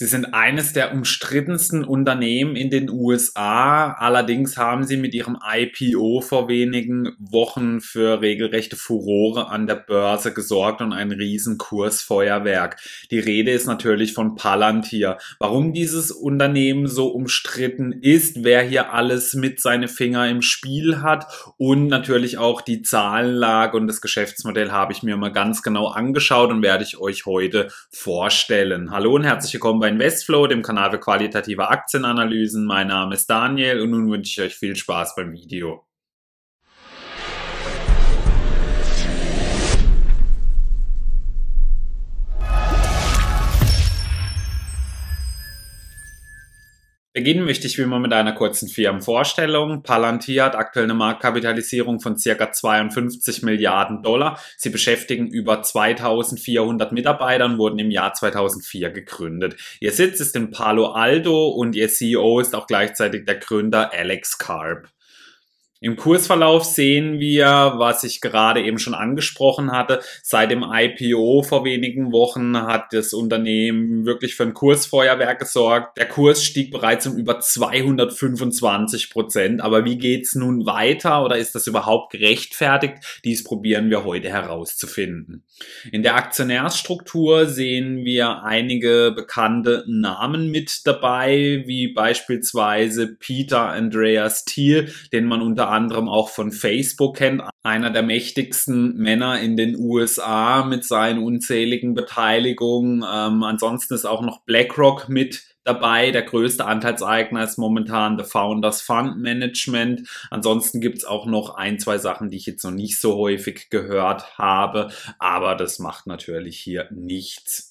Sie sind eines der umstrittensten Unternehmen in den USA. Allerdings haben sie mit ihrem IPO vor wenigen Wochen für regelrechte Furore an der Börse gesorgt und ein Riesenkursfeuerwerk. Die Rede ist natürlich von Palantir. Warum dieses Unternehmen so umstritten ist, wer hier alles mit seine Finger im Spiel hat und natürlich auch die Zahlenlage und das Geschäftsmodell habe ich mir mal ganz genau angeschaut und werde ich euch heute vorstellen. Hallo und herzlich willkommen bei Investflow, dem Kanal für qualitative Aktienanalysen. Mein Name ist Daniel und nun wünsche ich euch viel Spaß beim Video. Beginnen möchte ich wie immer mit einer kurzen Firmenvorstellung. Palantir hat aktuell eine Marktkapitalisierung von circa 52 Milliarden Dollar. Sie beschäftigen über 2400 Mitarbeiter und wurden im Jahr 2004 gegründet. Ihr Sitz ist in Palo Alto und ihr CEO ist auch gleichzeitig der Gründer Alex Karp. Im Kursverlauf sehen wir, was ich gerade eben schon angesprochen hatte. Seit dem IPO vor wenigen Wochen hat das Unternehmen wirklich für ein Kursfeuerwerk gesorgt. Der Kurs stieg bereits um über 225 Prozent. Aber wie geht's nun weiter oder ist das überhaupt gerechtfertigt? Dies probieren wir heute herauszufinden. In der Aktionärsstruktur sehen wir einige bekannte Namen mit dabei, wie beispielsweise Peter Andreas Thiel, den man unter anderem auch von Facebook kennt, einer der mächtigsten Männer in den USA mit seinen unzähligen Beteiligungen. Ähm, ansonsten ist auch noch BlackRock mit dabei. Der größte Anteilseigner ist momentan The Founders Fund Management. Ansonsten gibt's auch noch ein, zwei Sachen, die ich jetzt noch nicht so häufig gehört habe, aber das macht natürlich hier nichts.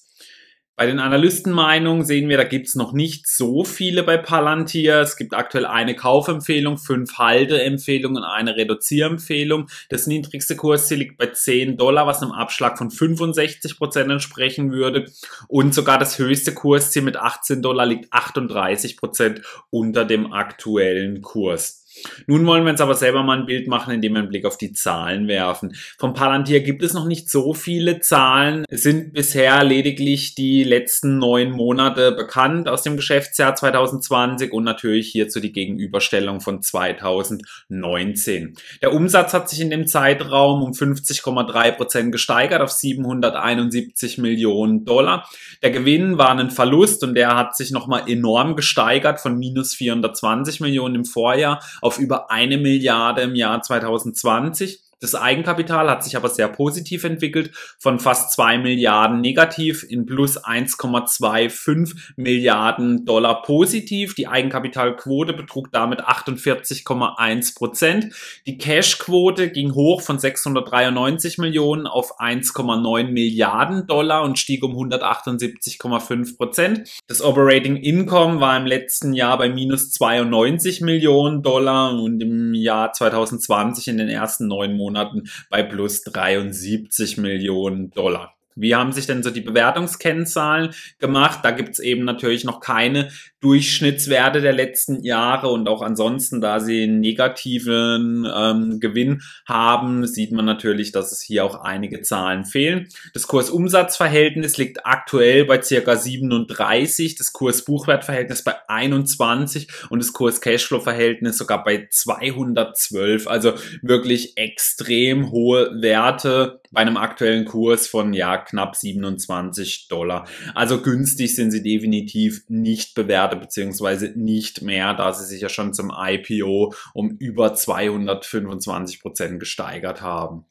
Bei den Analystenmeinungen sehen wir, da gibt's noch nicht so viele bei Palantir. Es gibt aktuell eine Kaufempfehlung, fünf Halteempfehlungen, eine Reduzierempfehlung. Das niedrigste Kursziel liegt bei 10 Dollar, was einem Abschlag von 65 Prozent entsprechen würde. Und sogar das höchste Kursziel mit 18 Dollar liegt 38 Prozent unter dem aktuellen Kurs. Nun wollen wir uns aber selber mal ein Bild machen, indem wir einen Blick auf die Zahlen werfen. Vom Palantir gibt es noch nicht so viele Zahlen. Es sind bisher lediglich die letzten neun Monate bekannt aus dem Geschäftsjahr 2020 und natürlich hierzu die Gegenüberstellung von 2019. Der Umsatz hat sich in dem Zeitraum um 50,3 Prozent gesteigert auf 771 Millionen Dollar. Der Gewinn war ein Verlust und der hat sich nochmal enorm gesteigert von minus 420 Millionen im Vorjahr auf über eine Milliarde im Jahr 2020. Das Eigenkapital hat sich aber sehr positiv entwickelt, von fast zwei Milliarden negativ in plus 1,25 Milliarden Dollar positiv. Die Eigenkapitalquote betrug damit 48,1 Prozent. Die Cashquote ging hoch von 693 Millionen auf 1,9 Milliarden Dollar und stieg um 178,5 Prozent. Das Operating Income war im letzten Jahr bei minus 92 Millionen Dollar und im Jahr 2020 in den ersten neun Monaten Monaten bei plus 73 Millionen Dollar. Wie haben sich denn so die Bewertungskennzahlen gemacht? Da gibt's eben natürlich noch keine Durchschnittswerte der letzten Jahre und auch ansonsten, da sie einen negativen ähm, Gewinn haben, sieht man natürlich, dass es hier auch einige Zahlen fehlen. Das Kurs-Umsatz-Verhältnis liegt aktuell bei circa 37, das Kurs-Buchwert-Verhältnis bei 21 und das Kurs-Cashflow-Verhältnis sogar bei 212. Also wirklich extrem hohe Werte bei einem aktuellen Kurs von ja knapp 27 Dollar. Also günstig sind sie definitiv nicht bewertet Werte beziehungsweise nicht mehr, da sie sich ja schon zum IPO um über 225 Prozent gesteigert haben.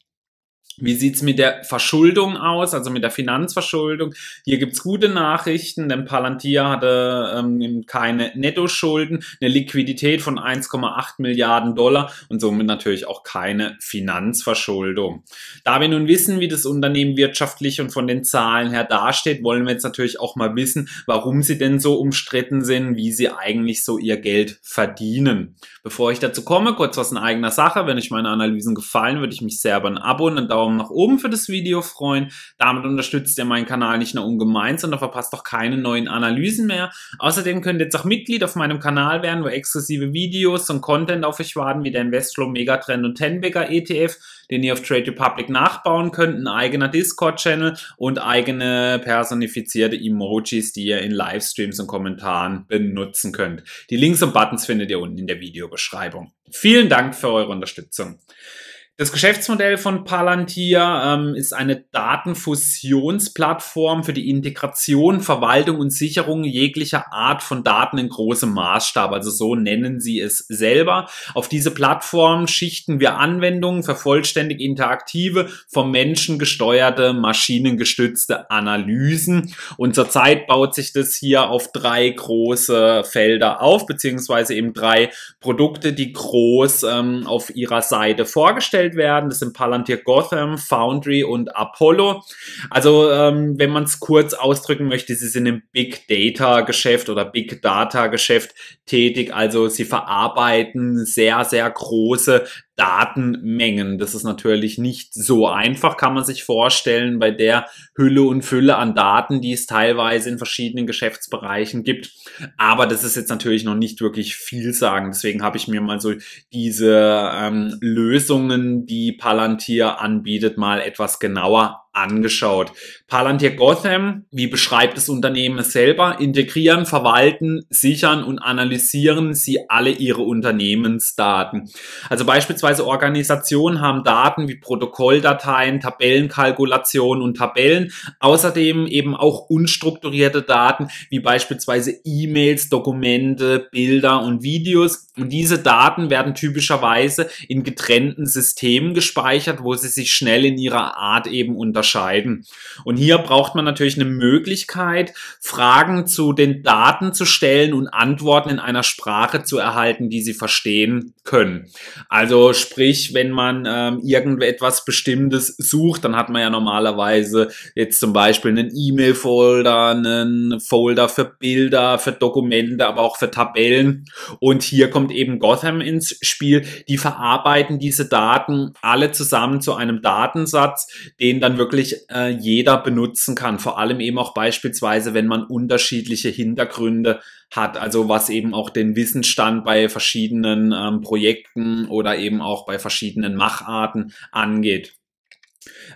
Wie sieht's mit der Verschuldung aus, also mit der Finanzverschuldung? Hier gibt's gute Nachrichten, denn Palantir hatte ähm, keine Nettoschulden, eine Liquidität von 1,8 Milliarden Dollar und somit natürlich auch keine Finanzverschuldung. Da wir nun wissen, wie das Unternehmen wirtschaftlich und von den Zahlen her dasteht, wollen wir jetzt natürlich auch mal wissen, warum sie denn so umstritten sind, wie sie eigentlich so ihr Geld verdienen. Bevor ich dazu komme, kurz was in eigener Sache. Wenn euch meine Analysen gefallen, würde ich mich sehr über ein Abo und einen Daumen nach oben für das Video freuen. Damit unterstützt ihr meinen Kanal nicht nur ungemein, sondern verpasst auch keine neuen Analysen mehr. Außerdem könnt ihr jetzt auch Mitglied auf meinem Kanal werden, wo exklusive Videos und Content auf euch warten, wie der Investflow Megatrend und Tenbagger ETF, den ihr auf Trade Republic nachbauen könnt, ein eigener Discord-Channel und eigene personifizierte Emojis, die ihr in Livestreams und Kommentaren benutzen könnt. Die Links und Buttons findet ihr unten in der Videobeschreibung. Vielen Dank für eure Unterstützung. Das Geschäftsmodell von Palantir ähm, ist eine Datenfusionsplattform für die Integration, Verwaltung und Sicherung jeglicher Art von Daten in großem Maßstab. Also so nennen sie es selber. Auf diese Plattform schichten wir Anwendungen für vollständig interaktive, vom Menschen gesteuerte, maschinengestützte Analysen. Und zurzeit baut sich das hier auf drei große Felder auf, beziehungsweise eben drei Produkte, die groß ähm, auf ihrer Seite vorgestellt hergestellt werden. Das sind Palantir Gotham, Foundry und Apollo. Also ähm, wenn man es kurz ausdrücken möchte, sie sind im Big Data Geschäft oder Big Data Geschäft tätig. Also sie verarbeiten sehr, sehr große Datenmengen. Das ist natürlich nicht so einfach, kann man sich vorstellen, bei der Hülle und Fülle an Daten, die es teilweise in verschiedenen Geschäftsbereichen gibt. Aber das ist jetzt natürlich noch nicht wirklich viel sagen. Deswegen habe ich mir mal so diese ähm, Lösungen, die Palantir anbietet, mal etwas genauer angeschaut. Palantir Gotham, wie beschreibt das Unternehmen selber, integrieren, verwalten, sichern und analysieren sie alle ihre Unternehmensdaten. Also beispielsweise Organisationen haben Daten wie Protokolldateien, Tabellenkalkulationen und Tabellen, außerdem eben auch unstrukturierte Daten wie beispielsweise E-Mails, Dokumente, Bilder und Videos. Und diese Daten werden typischerweise in getrennten Systemen gespeichert, wo sie sich schnell in ihrer Art eben unterscheiden unterscheiden. Und hier braucht man natürlich eine Möglichkeit, Fragen zu den Daten zu stellen und Antworten in einer Sprache zu erhalten, die sie verstehen können. Also sprich, wenn man ähm, irgendetwas Bestimmtes sucht, dann hat man ja normalerweise jetzt zum Beispiel einen E-Mail-Folder, einen Folder für Bilder, für Dokumente, aber auch für Tabellen. Und hier kommt eben Gotham ins Spiel. Die verarbeiten diese Daten alle zusammen zu einem Datensatz, den dann wirklich wirklich äh, jeder benutzen kann. Vor allem eben auch beispielsweise, wenn man unterschiedliche Hintergründe hat, also was eben auch den Wissensstand bei verschiedenen ähm, Projekten oder eben auch bei verschiedenen Macharten angeht.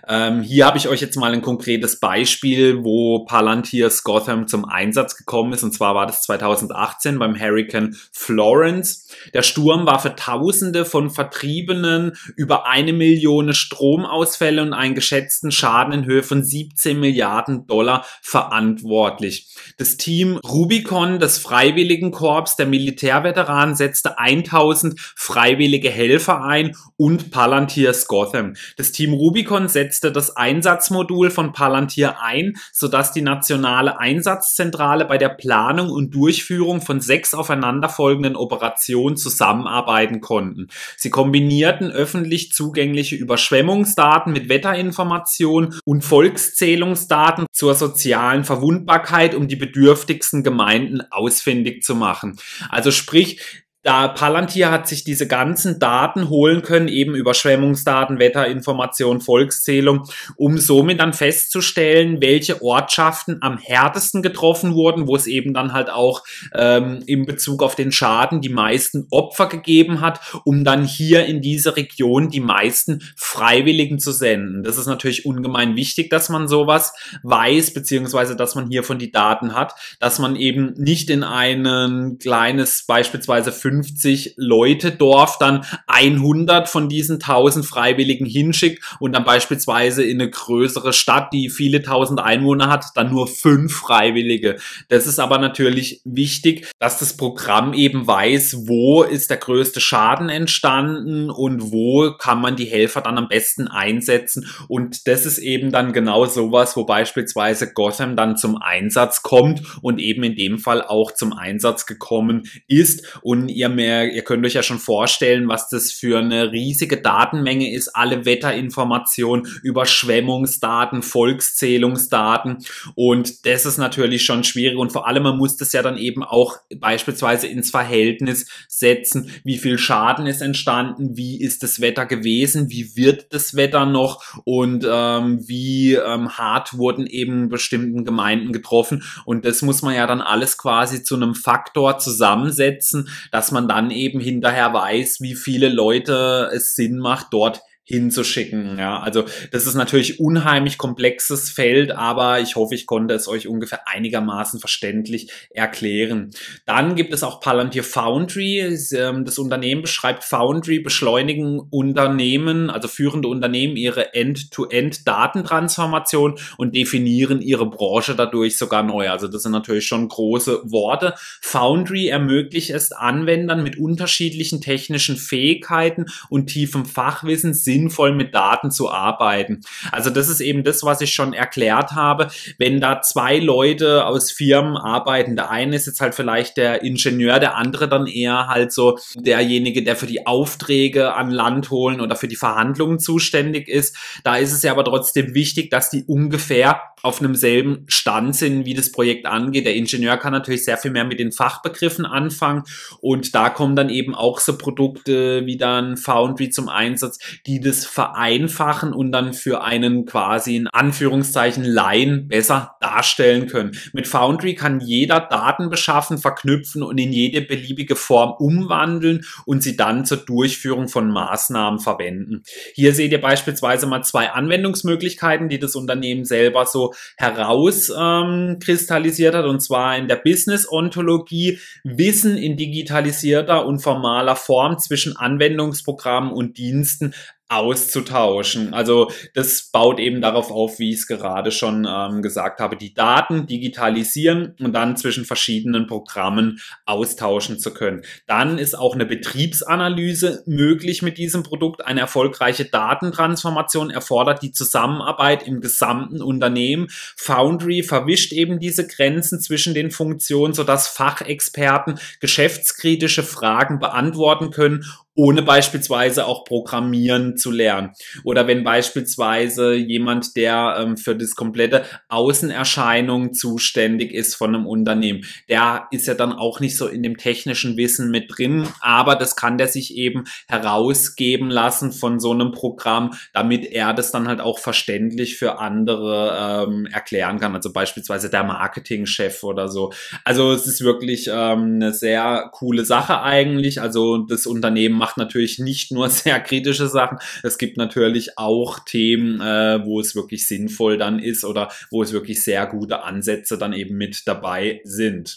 Ähm, hier habe ich euch jetzt mal ein konkretes Beispiel, wo Palantir's Gotham zum Einsatz gekommen ist. Und zwar war das 2018 beim Hurricane Florence. Der Sturm war für Tausende von Vertriebenen über eine Million Stromausfälle und einen geschätzten Schaden in Höhe von 17 Milliarden Dollar verantwortlich. Das Team Rubicon des Freiwilligenkorps der Militärveteranen setzte 1000 freiwillige Helfer ein und Palantir's Gotham. Das Team Rubicon setzte setzte das Einsatzmodul von Palantir ein, sodass die nationale Einsatzzentrale bei der Planung und Durchführung von sechs aufeinanderfolgenden Operationen zusammenarbeiten konnten. Sie kombinierten öffentlich zugängliche Überschwemmungsdaten mit Wetterinformationen und Volkszählungsdaten zur sozialen Verwundbarkeit, um die bedürftigsten Gemeinden ausfindig zu machen. Also sprich, da Palantir hat sich diese ganzen Daten holen können, eben Überschwemmungsdaten, Wetterinformation, Volkszählung, um somit dann festzustellen, welche Ortschaften am härtesten getroffen wurden, wo es eben dann halt auch ähm, in Bezug auf den Schaden die meisten Opfer gegeben hat, um dann hier in diese Region die meisten Freiwilligen zu senden. Das ist natürlich ungemein wichtig, dass man sowas weiß, beziehungsweise dass man hiervon die Daten hat, dass man eben nicht in ein kleines, beispielsweise 50 Leute Dorf dann 100 von diesen 1000 Freiwilligen hinschickt und dann beispielsweise in eine größere Stadt, die viele tausend Einwohner hat, dann nur fünf Freiwillige. Das ist aber natürlich wichtig, dass das Programm eben weiß, wo ist der größte Schaden entstanden und wo kann man die Helfer dann am besten einsetzen. Und das ist eben dann genau sowas, wo beispielsweise Gotham dann zum Einsatz kommt und eben in dem Fall auch zum Einsatz gekommen ist. Und ihr ihr mehr, ihr könnt euch ja schon vorstellen, was das für eine riesige Datenmenge ist. Alle Wetterinformationen, Überschwemmungsdaten, Volkszählungsdaten. Und das ist natürlich schon schwierig. Und vor allem, man muss das ja dann eben auch beispielsweise ins Verhältnis setzen. Wie viel Schaden ist entstanden? Wie ist das Wetter gewesen? Wie wird das Wetter noch? Und ähm, wie ähm, hart wurden eben bestimmten Gemeinden getroffen? Und das muss man ja dann alles quasi zu einem Faktor zusammensetzen, dass man dann eben hinterher weiß, wie viele Leute es Sinn macht, dort hinzuschicken. Ja, also das ist natürlich unheimlich komplexes Feld, aber ich hoffe, ich konnte es euch ungefähr einigermaßen verständlich erklären. Dann gibt es auch Palantir Foundry. Ähm, das Unternehmen beschreibt Foundry beschleunigen Unternehmen, also führende Unternehmen ihre End-to-End-Datentransformation und definieren ihre Branche dadurch sogar neu. Also das sind natürlich schon große Worte. Foundry ermöglicht es Anwendern mit unterschiedlichen technischen Fähigkeiten und tiefem Fachwissen sinnvoll mit Daten zu arbeiten. Also das ist eben das, was ich schon erklärt habe. Wenn da zwei Leute aus Firmen arbeiten, der eine ist jetzt halt vielleicht der Ingenieur, der andere dann eher halt so derjenige, der für die Aufträge an Land holen oder für die Verhandlungen zuständig ist. Da ist es ja aber trotzdem wichtig, dass die ungefähr auf einem selben Stand sind, wie das Projekt angeht. Der Ingenieur kann natürlich sehr viel mehr mit den Fachbegriffen anfangen und da kommen dann eben auch so Produkte wie dann Foundry zum Einsatz, die das vereinfachen und dann für einen quasi in Anführungszeichen Laien besser darstellen können. Mit Foundry kann jeder Daten beschaffen, verknüpfen und in jede beliebige Form umwandeln und sie dann zur Durchführung von Maßnahmen verwenden. Hier seht ihr beispielsweise mal zwei Anwendungsmöglichkeiten, die das Unternehmen selber so herauskristallisiert ähm, hat, und zwar in der Business-Ontologie Wissen in digitalisierter und formaler Form zwischen Anwendungsprogrammen und Diensten auszutauschen. Also das baut eben darauf auf, wie ich es gerade schon ähm, gesagt habe, die Daten digitalisieren und dann zwischen verschiedenen Programmen austauschen zu können. Dann ist auch eine Betriebsanalyse möglich mit diesem Produkt. Eine erfolgreiche Datentransformation erfordert die Zusammenarbeit im gesamten Unternehmen. Foundry verwischt eben diese Grenzen zwischen den Funktionen, sodass Fachexperten geschäftskritische Fragen beantworten können ohne beispielsweise auch Programmieren zu lernen. Oder wenn beispielsweise jemand, der ähm, für das komplette Außenerscheinung zuständig ist von einem Unternehmen, der ist ja dann auch nicht so in dem technischen Wissen mit drin, aber das kann der sich eben herausgeben lassen von so einem Programm, damit er das dann halt auch verständlich für andere ähm, erklären kann. Also beispielsweise der Marketingchef oder so. Also es ist wirklich ähm, eine sehr coole Sache eigentlich. Also das Unternehmen macht natürlich nicht nur sehr kritische Sachen. Es gibt natürlich auch Themen, äh, wo es wirklich sinnvoll dann ist oder wo es wirklich sehr gute Ansätze dann eben mit dabei sind.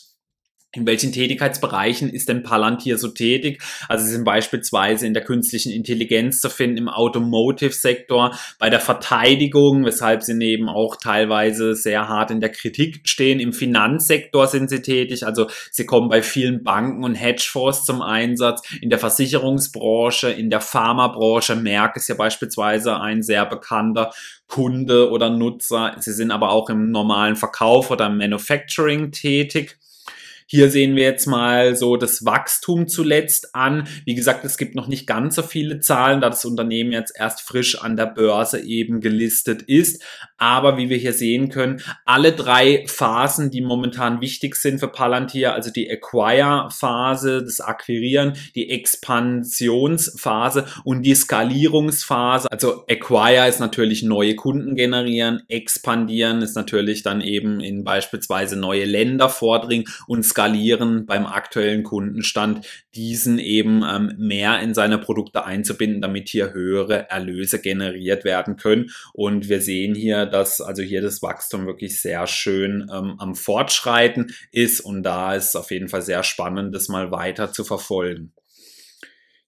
In welchen Tätigkeitsbereichen ist denn Palantir so tätig? Also sie sind beispielsweise in der künstlichen Intelligenz zu finden, im Automotive-Sektor, bei der Verteidigung, weshalb sie eben auch teilweise sehr hart in der Kritik stehen. Im Finanzsektor sind sie tätig, also sie kommen bei vielen Banken und Hedgefonds zum Einsatz. In der Versicherungsbranche, in der Pharmabranche, Merck ist ja beispielsweise ein sehr bekannter Kunde oder Nutzer. Sie sind aber auch im normalen Verkauf oder im Manufacturing tätig. Hier sehen wir jetzt mal so das Wachstum zuletzt an. Wie gesagt, es gibt noch nicht ganz so viele Zahlen, da das Unternehmen jetzt erst frisch an der Börse eben gelistet ist. Aber wie wir hier sehen können, alle drei Phasen, die momentan wichtig sind für Palantir, also die Acquire-Phase, das Akquirieren, die Expansionsphase und die Skalierungsphase. Also Acquire ist natürlich neue Kunden generieren, expandieren ist natürlich dann eben in beispielsweise neue Länder vordringen und skalieren beim aktuellen Kundenstand, diesen eben ähm, mehr in seine Produkte einzubinden, damit hier höhere Erlöse generiert werden können. Und wir sehen hier, dass also hier das Wachstum wirklich sehr schön ähm, am Fortschreiten ist und da ist auf jeden Fall sehr spannend, das mal weiter zu verfolgen.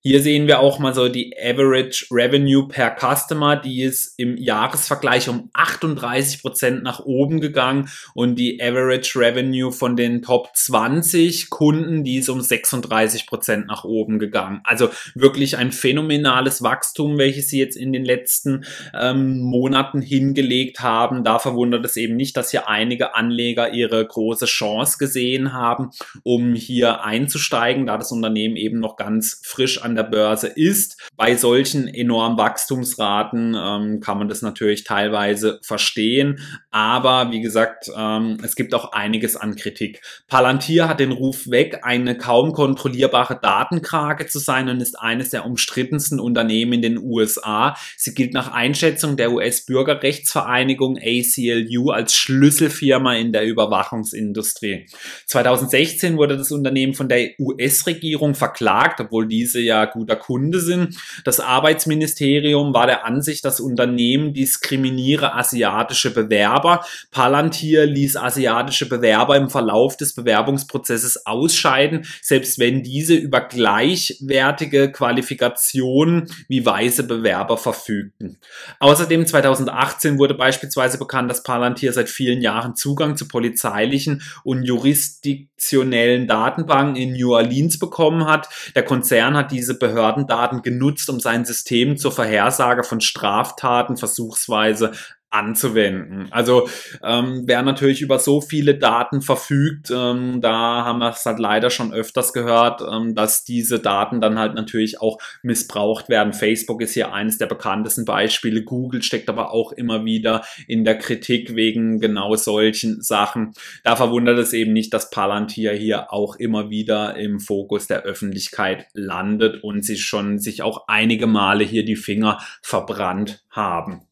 Hier sehen wir auch mal so die Average Revenue per Customer, die ist im Jahresvergleich um 38 Prozent nach oben gegangen und die Average Revenue von den Top 20 Kunden, die ist um 36 Prozent nach oben gegangen. Also wirklich ein phänomenales Wachstum, welches sie jetzt in den letzten ähm, Monaten hingelegt haben. Da verwundert es eben nicht, dass hier einige Anleger ihre große Chance gesehen haben, um hier einzusteigen, da das Unternehmen eben noch ganz frisch an der Börse ist. Bei solchen enormen Wachstumsraten ähm, kann man das natürlich teilweise verstehen, aber wie gesagt, ähm, es gibt auch einiges an Kritik. Palantir hat den Ruf weg, eine kaum kontrollierbare Datenkrake zu sein und ist eines der umstrittensten Unternehmen in den USA. Sie gilt nach Einschätzung der US-Bürgerrechtsvereinigung ACLU als Schlüsselfirma in der Überwachungsindustrie. 2016 wurde das Unternehmen von der US-Regierung verklagt, obwohl diese ja guter Kunde sind. Das Arbeitsministerium war der Ansicht, das Unternehmen diskriminiere asiatische Bewerber. Palantir ließ asiatische Bewerber im Verlauf des Bewerbungsprozesses ausscheiden, selbst wenn diese über gleichwertige Qualifikationen wie weiße Bewerber verfügten. Außerdem 2018 wurde beispielsweise bekannt, dass Palantir seit vielen Jahren Zugang zu polizeilichen und jurisdiktionellen Datenbanken in New Orleans bekommen hat. Der Konzern hat diese Behördendaten genutzt, um sein System zur Vorhersage von Straftaten versuchsweise anzuwenden. Also ähm, wer natürlich über so viele Daten verfügt, ähm, da haben wir es halt leider schon öfters gehört, ähm, dass diese Daten dann halt natürlich auch missbraucht werden. Facebook ist hier eines der bekanntesten Beispiele. Google steckt aber auch immer wieder in der Kritik wegen genau solchen Sachen. Da verwundert es eben nicht, dass Palantir hier auch immer wieder im Fokus der Öffentlichkeit landet und sich schon sich auch einige Male hier die Finger verbrannt haben.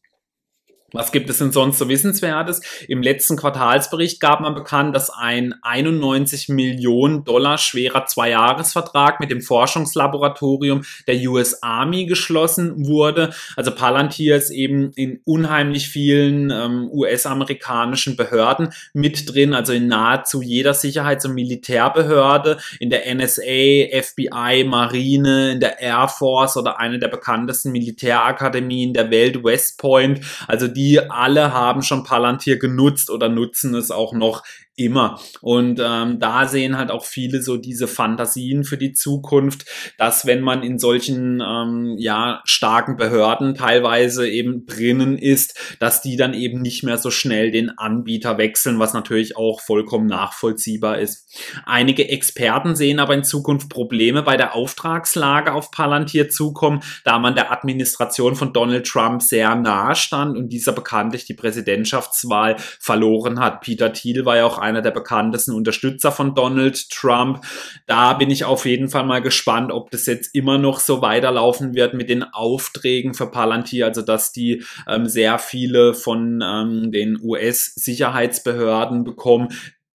Was gibt es denn sonst so Wissenswertes? Im letzten Quartalsbericht gab man bekannt, dass ein 91 Millionen Dollar schwerer Zweijahresvertrag mit dem Forschungslaboratorium der US Army geschlossen wurde. Also Palantir ist eben in unheimlich vielen ähm, US-amerikanischen Behörden mit drin, also in nahezu jeder Sicherheits- und Militärbehörde, in der NSA, FBI, Marine, in der Air Force oder eine der bekanntesten Militärakademien der Welt, West Point. Also die alle haben schon Palantir genutzt oder nutzen es auch noch immer. Und ähm, da sehen halt auch viele so diese Fantasien für die Zukunft, dass wenn man in solchen ähm, ja starken Behörden teilweise eben drinnen ist, dass die dann eben nicht mehr so schnell den Anbieter wechseln, was natürlich auch vollkommen nachvollziehbar ist. Einige Experten sehen aber in Zukunft Probleme bei der Auftragslage auf Palantir zukommen, da man der Administration von Donald Trump sehr nahe stand und dieser bekanntlich die Präsidentschaftswahl verloren hat. Peter Thiel war ja auch einer der bekanntesten Unterstützer von Donald Trump. Da bin ich auf jeden Fall mal gespannt, ob das jetzt immer noch so weiterlaufen wird mit den Aufträgen für Palantir, also dass die ähm, sehr viele von ähm, den US-Sicherheitsbehörden bekommen,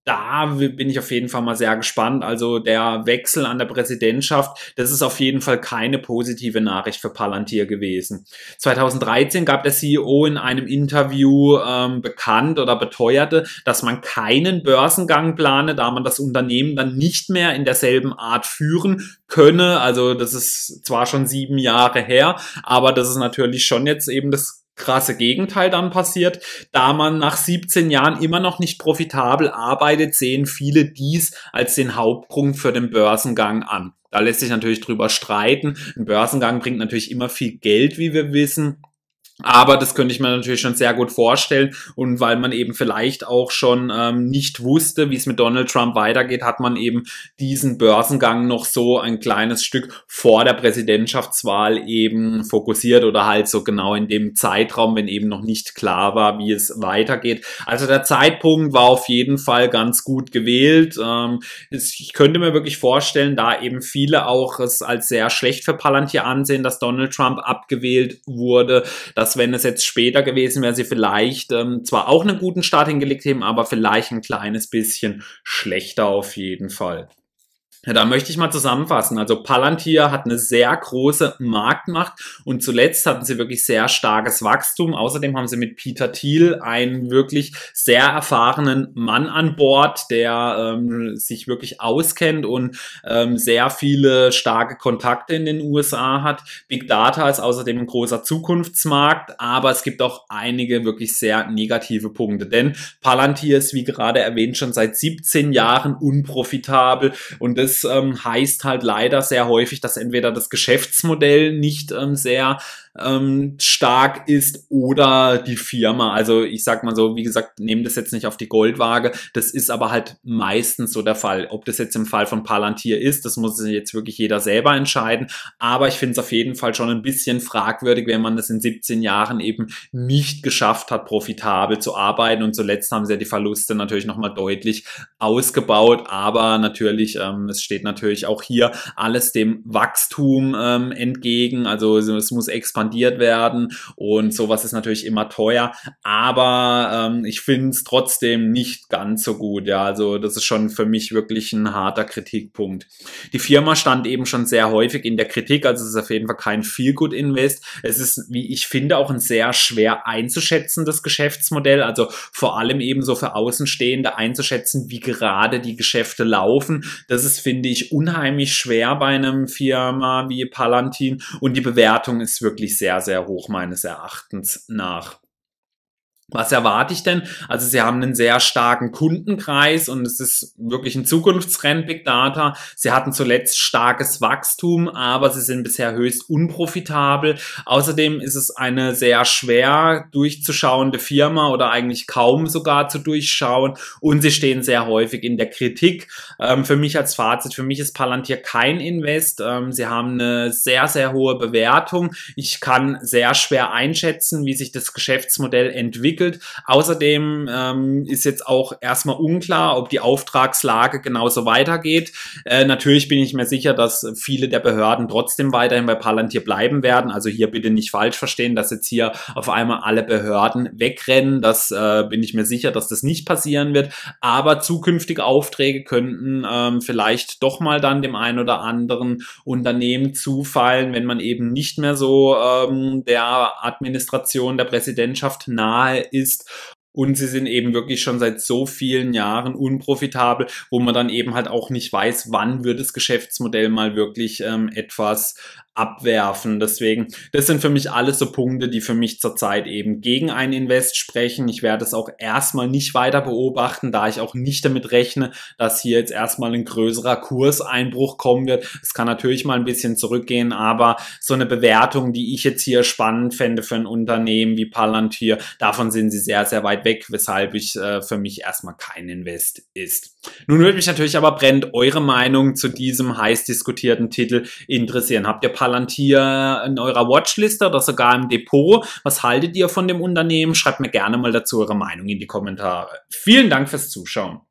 da bin ich auf jeden Fall mal sehr gespannt. Also der Wechsel an der Präsidentschaft, das ist auf jeden Fall keine positive Nachricht für Palantir gewesen. 2013 gab der CEO in einem Interview ähm, bekannt oder beteuerte, dass man keinen Börsengang plane, da man das Unternehmen dann nicht mehr in derselben Art führen könne. Also das ist zwar schon sieben Jahre her, aber das ist natürlich schon jetzt eben das krasse Gegenteil dann passiert. Da man nach 17 Jahren immer noch nicht profitabel arbeitet, sehen viele dies als den Hauptgrund für den Börsengang an. Da lässt sich natürlich drüber streiten. Ein Börsengang bringt natürlich immer viel Geld, wie wir wissen. Aber das könnte ich mir natürlich schon sehr gut vorstellen. Und weil man eben vielleicht auch schon ähm, nicht wusste, wie es mit Donald Trump weitergeht, hat man eben diesen Börsengang noch so ein kleines Stück vor der Präsidentschaftswahl eben fokussiert oder halt so genau in dem Zeitraum, wenn eben noch nicht klar war, wie es weitergeht. Also der Zeitpunkt war auf jeden Fall ganz gut gewählt. Ähm, ich könnte mir wirklich vorstellen, da eben viele auch es als sehr schlecht für Palantir ansehen, dass Donald Trump abgewählt wurde, dass wenn es jetzt später gewesen wäre, sie vielleicht ähm, zwar auch einen guten Start hingelegt hätten, aber vielleicht ein kleines bisschen schlechter auf jeden Fall. Ja, da möchte ich mal zusammenfassen. Also Palantir hat eine sehr große Marktmacht und zuletzt hatten sie wirklich sehr starkes Wachstum. Außerdem haben sie mit Peter Thiel einen wirklich sehr erfahrenen Mann an Bord, der ähm, sich wirklich auskennt und ähm, sehr viele starke Kontakte in den USA hat. Big Data ist außerdem ein großer Zukunftsmarkt, aber es gibt auch einige wirklich sehr negative Punkte. Denn Palantir ist, wie gerade erwähnt, schon seit 17 Jahren unprofitabel und das das ähm, heißt halt leider sehr häufig, dass entweder das Geschäftsmodell nicht ähm, sehr ähm, stark ist oder die Firma. Also ich sag mal so, wie gesagt, nehmt das jetzt nicht auf die Goldwaage. Das ist aber halt meistens so der Fall. Ob das jetzt im Fall von Palantir ist, das muss jetzt wirklich jeder selber entscheiden. Aber ich finde es auf jeden Fall schon ein bisschen fragwürdig, wenn man das in 17 Jahren eben nicht geschafft hat, profitabel zu arbeiten. Und zuletzt haben sie ja die Verluste natürlich nochmal deutlich ausgebaut. Aber natürlich, ähm, es steht natürlich auch hier alles dem Wachstum ähm, entgegen. Also es muss expandieren expandiert werden und sowas ist natürlich immer teuer, aber ähm, ich finde es trotzdem nicht ganz so gut. Ja, also das ist schon für mich wirklich ein harter Kritikpunkt. Die Firma stand eben schon sehr häufig in der Kritik, also es ist auf jeden Fall kein Feel-Good-Invest. Es ist, wie ich finde, auch ein sehr schwer einzuschätzendes Geschäftsmodell, also vor allem eben so für Außenstehende einzuschätzen, wie gerade die Geschäfte laufen. Das ist, finde ich, unheimlich schwer bei einem Firma wie Palantin und die Bewertung ist wirklich sehr, sehr hoch meines Erachtens nach. Was erwarte ich denn? Also sie haben einen sehr starken Kundenkreis und es ist wirklich ein Zukunftstrend Big Data. Sie hatten zuletzt starkes Wachstum, aber sie sind bisher höchst unprofitabel. Außerdem ist es eine sehr schwer durchzuschauende Firma oder eigentlich kaum sogar zu durchschauen und sie stehen sehr häufig in der Kritik. Ähm, für mich als Fazit, für mich ist Palantir kein Invest. Ähm, sie haben eine sehr, sehr hohe Bewertung. Ich kann sehr schwer einschätzen, wie sich das Geschäftsmodell entwickelt entwickelt. Außerdem ähm, ist jetzt auch erstmal unklar, ob die Auftragslage genauso weitergeht. Äh, natürlich bin ich mir sicher, dass viele der Behörden trotzdem weiterhin bei Palantir bleiben werden. Also hier bitte nicht falsch verstehen, dass jetzt hier auf einmal alle Behörden wegrennen. Das äh, bin ich mir sicher, dass das nicht passieren wird. Aber zukünftige Aufträge könnten ähm, vielleicht doch mal dann dem einen oder anderen Unternehmen zufallen, wenn man eben nicht mehr so ähm, der Administration der Präsidentschaft nahe ist. Und sie sind eben wirklich schon seit so vielen Jahren unprofitabel, wo man dann eben halt auch nicht weiß, wann wird das Geschäftsmodell mal wirklich ähm, etwas abwerfen. Deswegen, das sind für mich alles so Punkte, die für mich zurzeit eben gegen ein Invest sprechen. Ich werde es auch erstmal nicht weiter beobachten, da ich auch nicht damit rechne, dass hier jetzt erstmal ein größerer Kurseinbruch kommen wird. Es kann natürlich mal ein bisschen zurückgehen, aber so eine Bewertung, die ich jetzt hier spannend fände für ein Unternehmen wie Palantir, davon sind sie sehr, sehr weit weg, weshalb ich äh, für mich erstmal kein Invest ist. Nun würde mich natürlich aber brennt eure Meinung zu diesem heiß diskutierten Titel interessieren. Habt ihr Palantir in eurer Watchliste oder sogar im Depot? Was haltet ihr von dem Unternehmen? Schreibt mir gerne mal dazu eure Meinung in die Kommentare. Vielen Dank fürs Zuschauen.